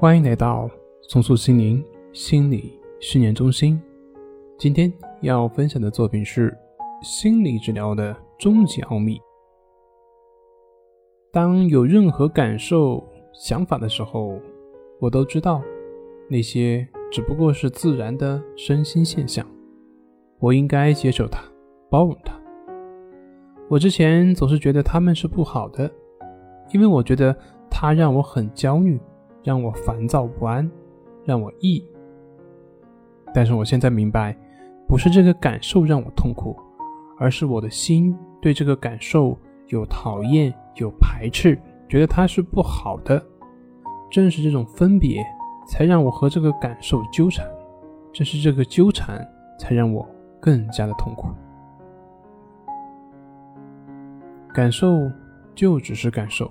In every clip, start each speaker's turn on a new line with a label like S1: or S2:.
S1: 欢迎来到重塑心灵心理训练中心。今天要分享的作品是心理治疗的终极奥秘。当有任何感受、想法的时候，我都知道那些只不过是自然的身心现象，我应该接受它，包容它。我之前总是觉得他们是不好的，因为我觉得它让我很焦虑，让我烦躁不安，让我抑。但是我现在明白，不是这个感受让我痛苦，而是我的心对这个感受有讨厌、有排斥，觉得它是不好的。正是这种分别，才让我和这个感受纠缠；正是这个纠缠，才让我更加的痛苦。感受就只是感受，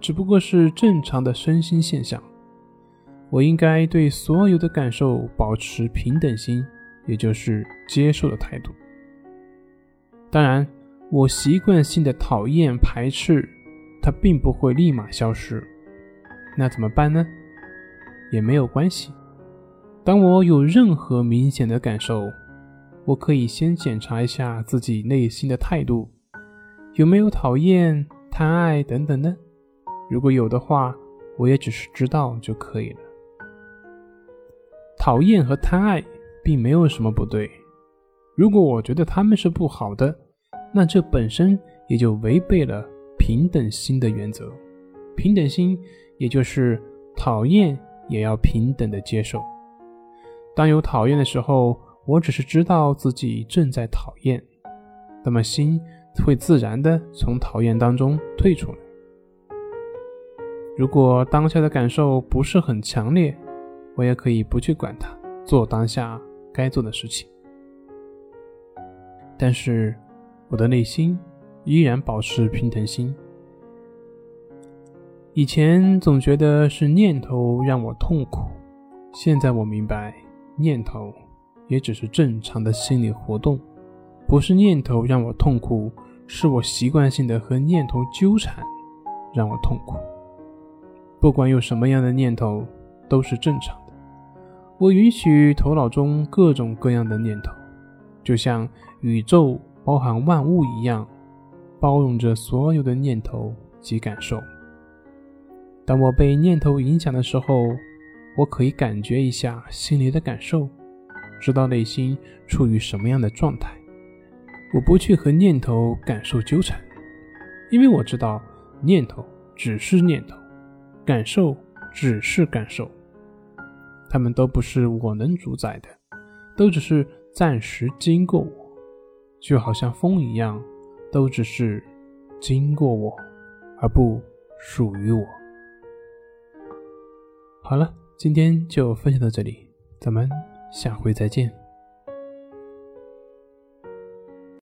S1: 只不过是正常的身心现象。我应该对所有的感受保持平等心，也就是接受的态度。当然，我习惯性的讨厌、排斥，它并不会立马消失。那怎么办呢？也没有关系。当我有任何明显的感受，我可以先检查一下自己内心的态度。有没有讨厌、贪爱等等呢？如果有的话，我也只是知道就可以了。讨厌和贪爱并没有什么不对。如果我觉得他们是不好的，那这本身也就违背了平等心的原则。平等心也就是讨厌也要平等的接受。当有讨厌的时候，我只是知道自己正在讨厌，那么心。会自然的从讨厌当中退出来。如果当下的感受不是很强烈，我也可以不去管它，做当下该做的事情。但是我的内心依然保持平等心。以前总觉得是念头让我痛苦，现在我明白，念头也只是正常的心理活动，不是念头让我痛苦。是我习惯性的和念头纠缠，让我痛苦。不管有什么样的念头，都是正常的。我允许头脑中各种各样的念头，就像宇宙包含万物一样，包容着所有的念头及感受。当我被念头影响的时候，我可以感觉一下心里的感受，知道内心处于什么样的状态。我不去和念头感受纠缠，因为我知道念头只是念头，感受只是感受，他们都不是我能主宰的，都只是暂时经过我，就好像风一样，都只是经过我，而不属于我。好了，今天就分享到这里，咱们下回再见。